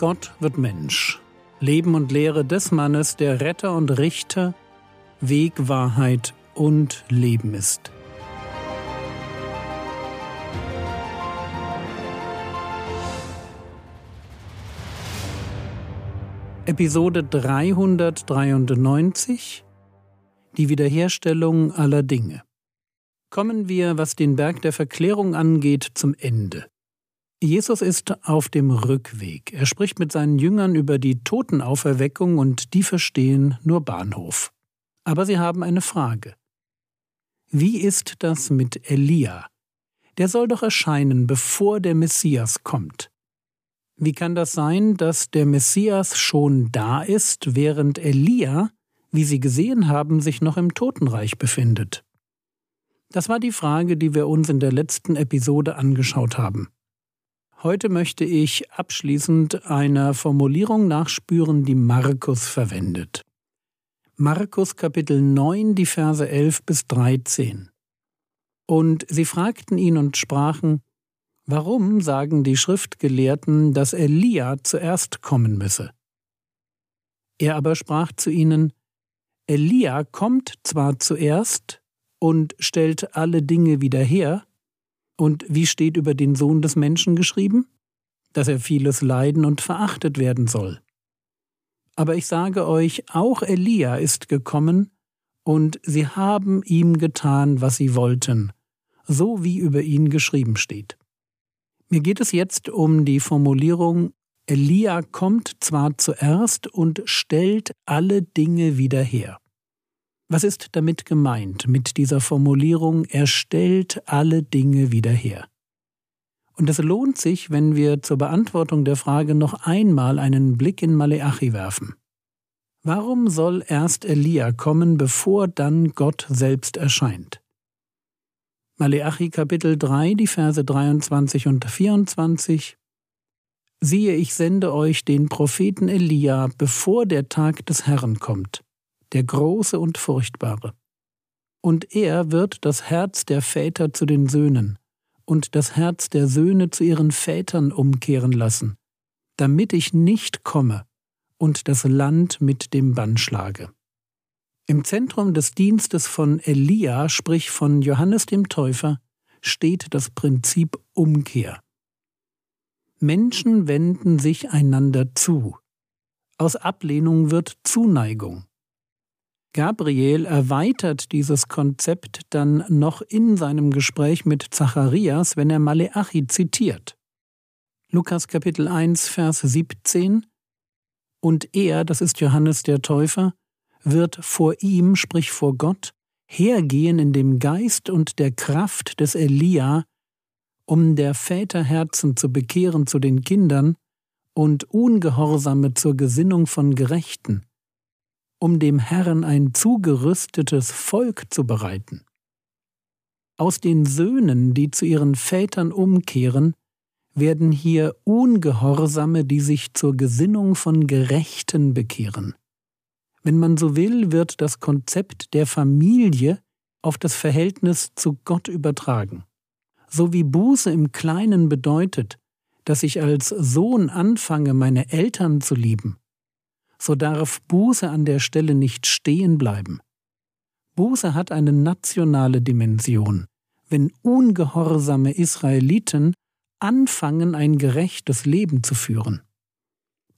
Gott wird Mensch. Leben und Lehre des Mannes, der Retter und Richter, Weg, Wahrheit und Leben ist. Episode 393 Die Wiederherstellung aller Dinge. Kommen wir, was den Berg der Verklärung angeht, zum Ende. Jesus ist auf dem Rückweg. Er spricht mit seinen Jüngern über die Totenauferweckung und die verstehen nur Bahnhof. Aber sie haben eine Frage. Wie ist das mit Elia? Der soll doch erscheinen, bevor der Messias kommt. Wie kann das sein, dass der Messias schon da ist, während Elia, wie Sie gesehen haben, sich noch im Totenreich befindet? Das war die Frage, die wir uns in der letzten Episode angeschaut haben. Heute möchte ich abschließend einer Formulierung nachspüren, die Markus verwendet. Markus Kapitel 9, die Verse 11 bis 13. Und sie fragten ihn und sprachen, Warum sagen die Schriftgelehrten, dass Elia zuerst kommen müsse? Er aber sprach zu ihnen, Elia kommt zwar zuerst und stellt alle Dinge wieder her, und wie steht über den Sohn des Menschen geschrieben? Dass er vieles leiden und verachtet werden soll. Aber ich sage euch, auch Elia ist gekommen, und sie haben ihm getan, was sie wollten, so wie über ihn geschrieben steht. Mir geht es jetzt um die Formulierung Elia kommt zwar zuerst und stellt alle Dinge wieder her. Was ist damit gemeint mit dieser Formulierung, er stellt alle Dinge wieder her? Und es lohnt sich, wenn wir zur Beantwortung der Frage noch einmal einen Blick in Maleachi werfen. Warum soll erst Elia kommen, bevor dann Gott selbst erscheint? Maleachi Kapitel 3, die Verse 23 und 24 Siehe, ich sende euch den Propheten Elia, bevor der Tag des Herrn kommt der große und furchtbare. Und er wird das Herz der Väter zu den Söhnen und das Herz der Söhne zu ihren Vätern umkehren lassen, damit ich nicht komme und das Land mit dem Bann schlage. Im Zentrum des Dienstes von Elia, sprich von Johannes dem Täufer, steht das Prinzip Umkehr. Menschen wenden sich einander zu. Aus Ablehnung wird Zuneigung. Gabriel erweitert dieses Konzept dann noch in seinem Gespräch mit Zacharias, wenn er Maleachi zitiert. Lukas Kapitel 1, Vers 17 Und er, das ist Johannes der Täufer, wird vor ihm, sprich vor Gott, hergehen in dem Geist und der Kraft des Elia, um der Väter Herzen zu bekehren zu den Kindern und Ungehorsame zur Gesinnung von Gerechten um dem Herrn ein zugerüstetes Volk zu bereiten. Aus den Söhnen, die zu ihren Vätern umkehren, werden hier Ungehorsame, die sich zur Gesinnung von Gerechten bekehren. Wenn man so will, wird das Konzept der Familie auf das Verhältnis zu Gott übertragen. So wie Buße im Kleinen bedeutet, dass ich als Sohn anfange, meine Eltern zu lieben, so darf Buße an der Stelle nicht stehen bleiben. Buße hat eine nationale Dimension. Wenn ungehorsame Israeliten anfangen, ein gerechtes Leben zu führen.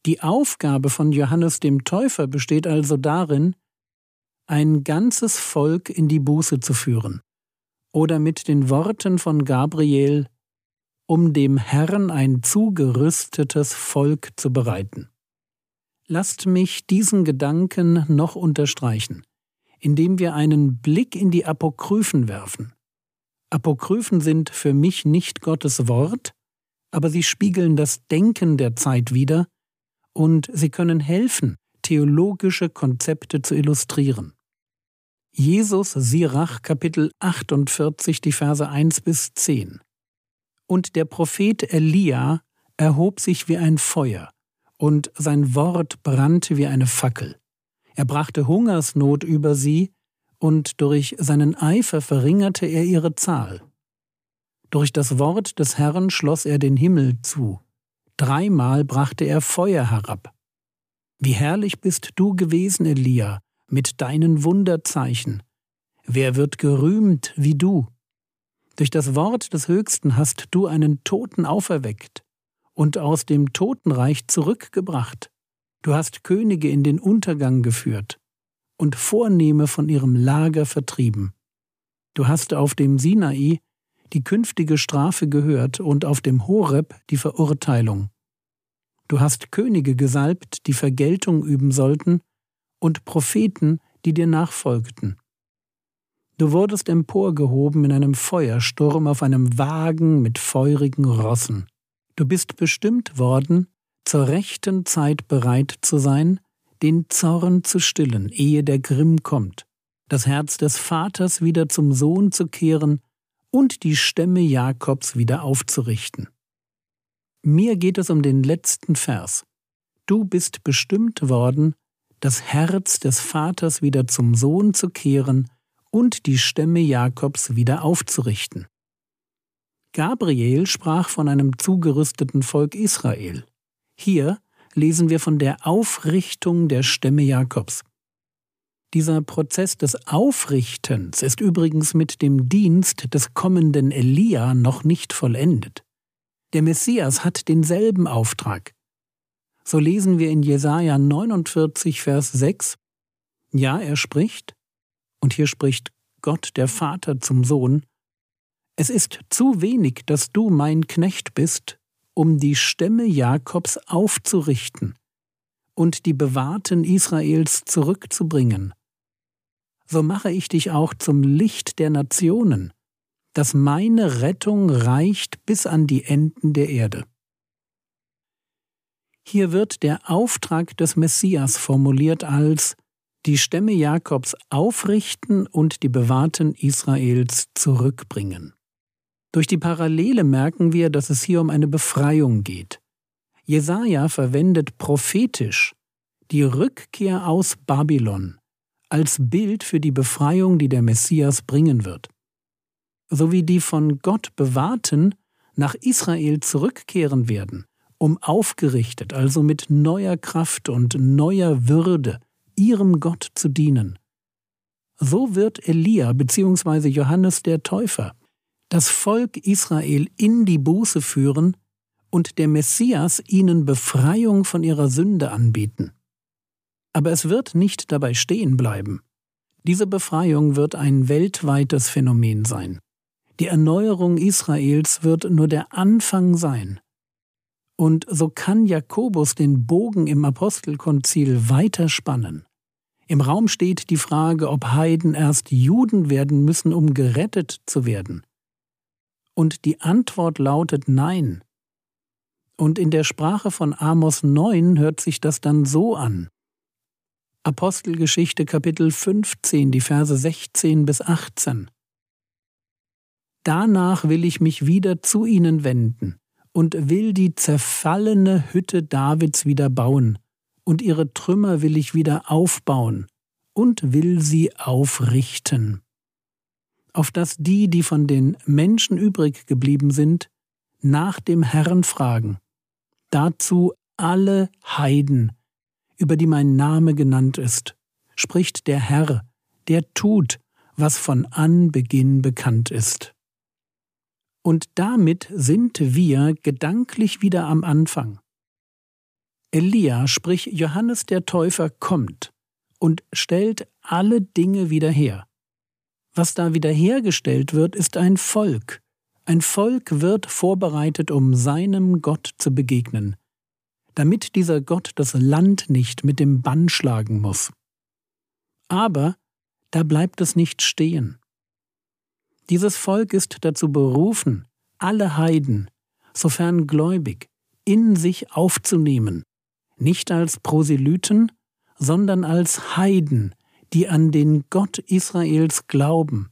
Die Aufgabe von Johannes dem Täufer besteht also darin, ein ganzes Volk in die Buße zu führen, oder mit den Worten von Gabriel, um dem Herrn ein zugerüstetes Volk zu bereiten. Lasst mich diesen Gedanken noch unterstreichen, indem wir einen Blick in die Apokryphen werfen. Apokryphen sind für mich nicht Gottes Wort, aber sie spiegeln das Denken der Zeit wider und sie können helfen, theologische Konzepte zu illustrieren. Jesus Sirach Kapitel 48 die Verse 1 bis 10 Und der Prophet Elia erhob sich wie ein Feuer und sein Wort brannte wie eine Fackel. Er brachte Hungersnot über sie, und durch seinen Eifer verringerte er ihre Zahl. Durch das Wort des Herrn schloss er den Himmel zu, dreimal brachte er Feuer herab. Wie herrlich bist du gewesen, Elia, mit deinen Wunderzeichen. Wer wird gerühmt wie du? Durch das Wort des Höchsten hast du einen Toten auferweckt und aus dem Totenreich zurückgebracht. Du hast Könige in den Untergang geführt und Vornehme von ihrem Lager vertrieben. Du hast auf dem Sinai die künftige Strafe gehört und auf dem Horeb die Verurteilung. Du hast Könige gesalbt, die Vergeltung üben sollten, und Propheten, die dir nachfolgten. Du wurdest emporgehoben in einem Feuersturm auf einem Wagen mit feurigen Rossen. Du bist bestimmt worden, zur rechten Zeit bereit zu sein, den Zorn zu stillen, ehe der Grimm kommt, das Herz des Vaters wieder zum Sohn zu kehren und die Stämme Jakobs wieder aufzurichten. Mir geht es um den letzten Vers. Du bist bestimmt worden, das Herz des Vaters wieder zum Sohn zu kehren und die Stämme Jakobs wieder aufzurichten. Gabriel sprach von einem zugerüsteten Volk Israel. Hier lesen wir von der Aufrichtung der Stämme Jakobs. Dieser Prozess des Aufrichtens ist übrigens mit dem Dienst des kommenden Elia noch nicht vollendet. Der Messias hat denselben Auftrag. So lesen wir in Jesaja 49, Vers 6. Ja, er spricht, und hier spricht Gott der Vater zum Sohn, es ist zu wenig, dass du mein Knecht bist, um die Stämme Jakobs aufzurichten und die Bewahrten Israels zurückzubringen so mache ich dich auch zum Licht der Nationen, dass meine Rettung reicht bis an die Enden der Erde. Hier wird der Auftrag des Messias formuliert als die Stämme Jakobs aufrichten und die Bewahrten Israels zurückbringen. Durch die Parallele merken wir, dass es hier um eine Befreiung geht. Jesaja verwendet prophetisch die Rückkehr aus Babylon als Bild für die Befreiung, die der Messias bringen wird. So wie die von Gott bewahrten nach Israel zurückkehren werden, um aufgerichtet, also mit neuer Kraft und neuer Würde, ihrem Gott zu dienen. So wird Elia bzw. Johannes der Täufer das Volk Israel in die Buße führen und der Messias ihnen Befreiung von ihrer Sünde anbieten. Aber es wird nicht dabei stehen bleiben. Diese Befreiung wird ein weltweites Phänomen sein. Die Erneuerung Israels wird nur der Anfang sein. Und so kann Jakobus den Bogen im Apostelkonzil weiterspannen. Im Raum steht die Frage, ob Heiden erst Juden werden müssen, um gerettet zu werden. Und die Antwort lautet Nein. Und in der Sprache von Amos 9 hört sich das dann so an. Apostelgeschichte Kapitel 15, die Verse 16 bis 18. Danach will ich mich wieder zu ihnen wenden und will die zerfallene Hütte Davids wieder bauen, und ihre Trümmer will ich wieder aufbauen und will sie aufrichten, auf dass die, die von den Menschen übrig geblieben sind, nach dem Herrn fragen, dazu alle Heiden, über die mein Name genannt ist, spricht der Herr, der tut, was von Anbeginn bekannt ist. Und damit sind wir gedanklich wieder am Anfang. Elia, sprich Johannes der Täufer, kommt und stellt alle Dinge wieder her. Was da wiederhergestellt wird, ist ein Volk. Ein Volk wird vorbereitet, um seinem Gott zu begegnen damit dieser Gott das Land nicht mit dem Bann schlagen muss. Aber da bleibt es nicht stehen. Dieses Volk ist dazu berufen, alle Heiden, sofern gläubig, in sich aufzunehmen, nicht als Proselyten, sondern als Heiden, die an den Gott Israels glauben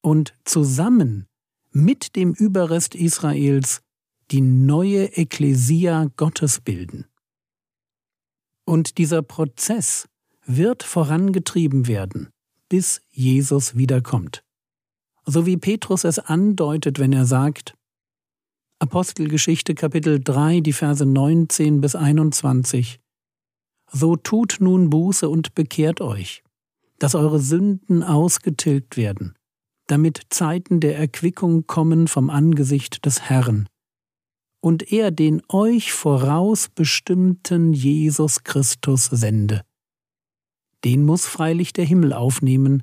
und zusammen mit dem Überrest Israels die neue Ekklesia Gottes bilden. Und dieser Prozess wird vorangetrieben werden, bis Jesus wiederkommt. So wie Petrus es andeutet, wenn er sagt, Apostelgeschichte Kapitel 3, die Verse 19 bis 21. So tut nun Buße und bekehrt euch, dass eure Sünden ausgetilgt werden, damit Zeiten der Erquickung kommen vom Angesicht des Herrn. Und er den euch vorausbestimmten Jesus Christus sende. Den muss freilich der Himmel aufnehmen,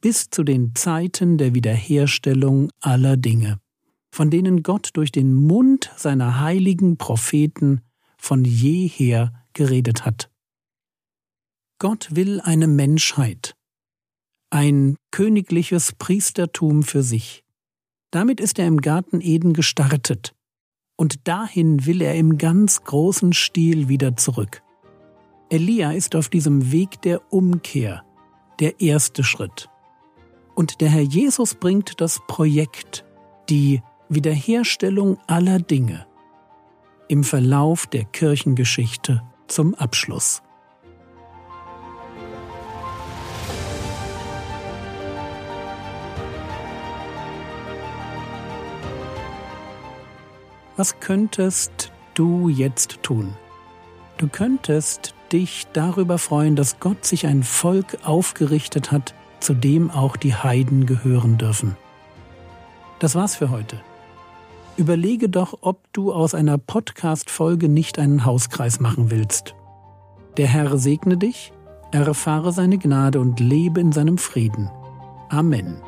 bis zu den Zeiten der Wiederherstellung aller Dinge von denen Gott durch den Mund seiner heiligen Propheten von jeher geredet hat. Gott will eine Menschheit, ein königliches Priestertum für sich. Damit ist er im Garten Eden gestartet, und dahin will er im ganz großen Stil wieder zurück. Elia ist auf diesem Weg der Umkehr der erste Schritt. Und der Herr Jesus bringt das Projekt, die Wiederherstellung aller Dinge im Verlauf der Kirchengeschichte zum Abschluss. Was könntest du jetzt tun? Du könntest dich darüber freuen, dass Gott sich ein Volk aufgerichtet hat, zu dem auch die Heiden gehören dürfen. Das war's für heute. Überlege doch, ob du aus einer Podcast-Folge nicht einen Hauskreis machen willst. Der Herr segne dich, erfahre seine Gnade und lebe in seinem Frieden. Amen.